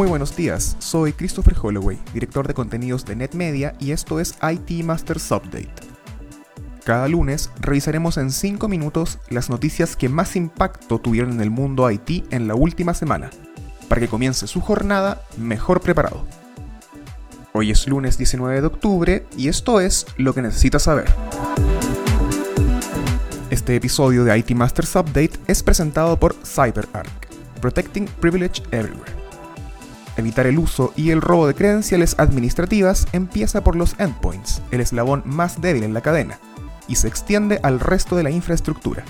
Muy buenos días, soy Christopher Holloway, director de contenidos de NetMedia y esto es IT Masters Update. Cada lunes revisaremos en 5 minutos las noticias que más impacto tuvieron en el mundo IT en la última semana, para que comience su jornada mejor preparado. Hoy es lunes 19 de octubre y esto es lo que necesitas saber. Este episodio de IT Masters Update es presentado por CyberArk, Protecting Privilege Everywhere. Evitar el uso y el robo de credenciales administrativas empieza por los endpoints, el eslabón más débil en la cadena, y se extiende al resto de la infraestructura.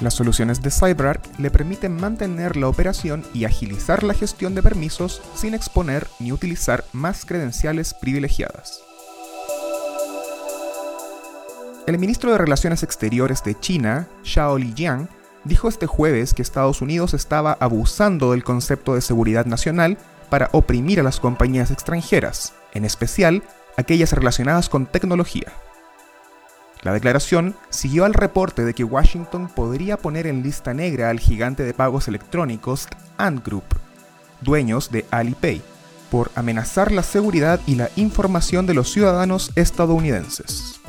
Las soluciones de CyberArk le permiten mantener la operación y agilizar la gestión de permisos sin exponer ni utilizar más credenciales privilegiadas. El ministro de Relaciones Exteriores de China, Xiao Lijiang, dijo este jueves que Estados Unidos estaba abusando del concepto de seguridad nacional para oprimir a las compañías extranjeras, en especial aquellas relacionadas con tecnología. La declaración siguió al reporte de que Washington podría poner en lista negra al gigante de pagos electrónicos Ant Group, dueños de Alipay, por amenazar la seguridad y la información de los ciudadanos estadounidenses.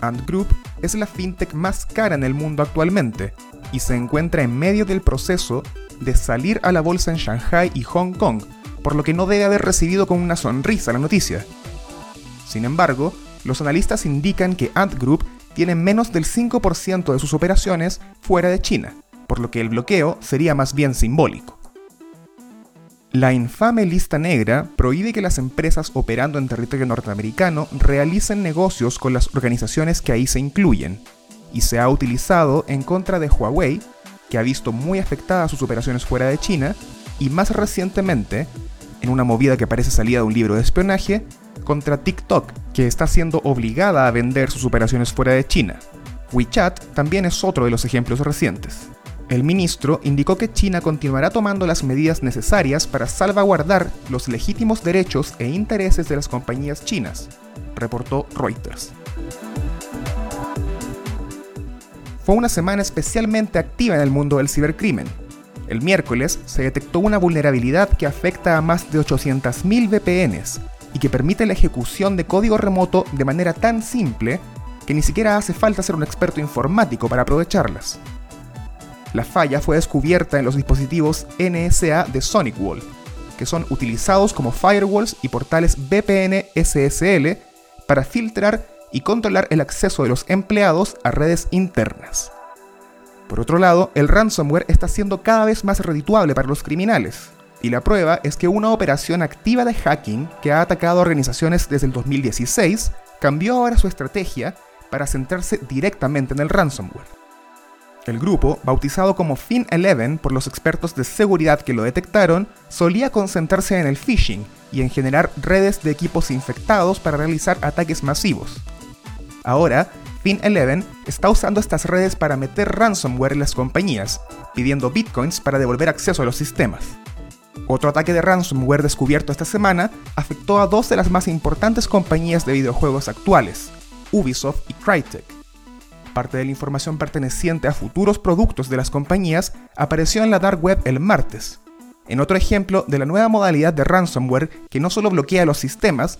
Ant Group es la fintech más cara en el mundo actualmente y se encuentra en medio del proceso de salir a la bolsa en Shanghai y Hong Kong, por lo que no debe haber recibido con una sonrisa la noticia. Sin embargo, los analistas indican que Ant Group tiene menos del 5% de sus operaciones fuera de China, por lo que el bloqueo sería más bien simbólico. La infame lista negra prohíbe que las empresas operando en territorio norteamericano realicen negocios con las organizaciones que ahí se incluyen, y se ha utilizado en contra de Huawei, que ha visto muy afectadas sus operaciones fuera de China, y más recientemente, en una movida que parece salida de un libro de espionaje, contra TikTok, que está siendo obligada a vender sus operaciones fuera de China. WeChat también es otro de los ejemplos recientes. El ministro indicó que China continuará tomando las medidas necesarias para salvaguardar los legítimos derechos e intereses de las compañías chinas, reportó Reuters. Fue una semana especialmente activa en el mundo del cibercrimen. El miércoles se detectó una vulnerabilidad que afecta a más de 800.000 VPNs y que permite la ejecución de código remoto de manera tan simple que ni siquiera hace falta ser un experto informático para aprovecharlas. La falla fue descubierta en los dispositivos NSA de SonicWall, que son utilizados como firewalls y portales VPN SSL para filtrar y controlar el acceso de los empleados a redes internas. Por otro lado, el ransomware está siendo cada vez más redituable para los criminales, y la prueba es que una operación activa de hacking que ha atacado organizaciones desde el 2016 cambió ahora su estrategia para centrarse directamente en el ransomware. El grupo, bautizado como Fin11 por los expertos de seguridad que lo detectaron, solía concentrarse en el phishing y en generar redes de equipos infectados para realizar ataques masivos. Ahora, Fin11 está usando estas redes para meter ransomware en las compañías, pidiendo bitcoins para devolver acceso a los sistemas. Otro ataque de ransomware descubierto esta semana afectó a dos de las más importantes compañías de videojuegos actuales, Ubisoft y Crytek parte de la información perteneciente a futuros productos de las compañías apareció en la dark web el martes. En otro ejemplo de la nueva modalidad de ransomware que no solo bloquea los sistemas,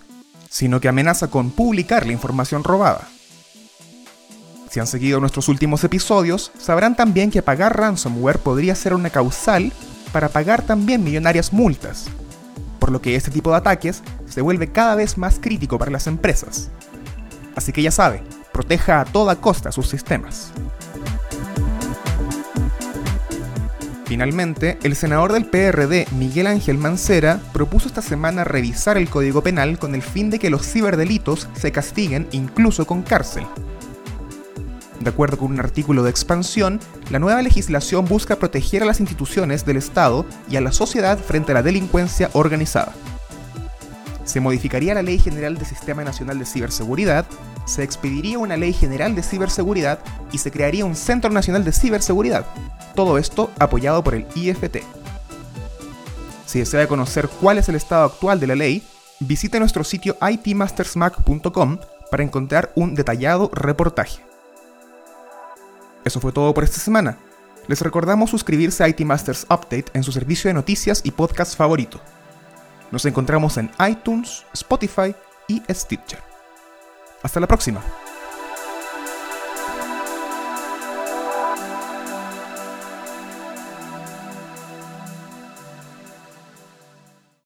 sino que amenaza con publicar la información robada. Si han seguido nuestros últimos episodios, sabrán también que pagar ransomware podría ser una causal para pagar también millonarias multas, por lo que este tipo de ataques se vuelve cada vez más crítico para las empresas. Así que ya sabe, proteja a toda costa sus sistemas. Finalmente, el senador del PRD, Miguel Ángel Mancera, propuso esta semana revisar el Código Penal con el fin de que los ciberdelitos se castiguen incluso con cárcel. De acuerdo con un artículo de expansión, la nueva legislación busca proteger a las instituciones del Estado y a la sociedad frente a la delincuencia organizada. Se modificaría la Ley General del Sistema Nacional de Ciberseguridad se expediría una ley general de ciberseguridad y se crearía un Centro Nacional de Ciberseguridad. Todo esto apoyado por el IFT. Si desea conocer cuál es el estado actual de la ley, visite nuestro sitio itmastersmac.com para encontrar un detallado reportaje. Eso fue todo por esta semana. Les recordamos suscribirse a IT Masters Update en su servicio de noticias y podcast favorito. Nos encontramos en iTunes, Spotify y Stitcher. Hasta la próxima.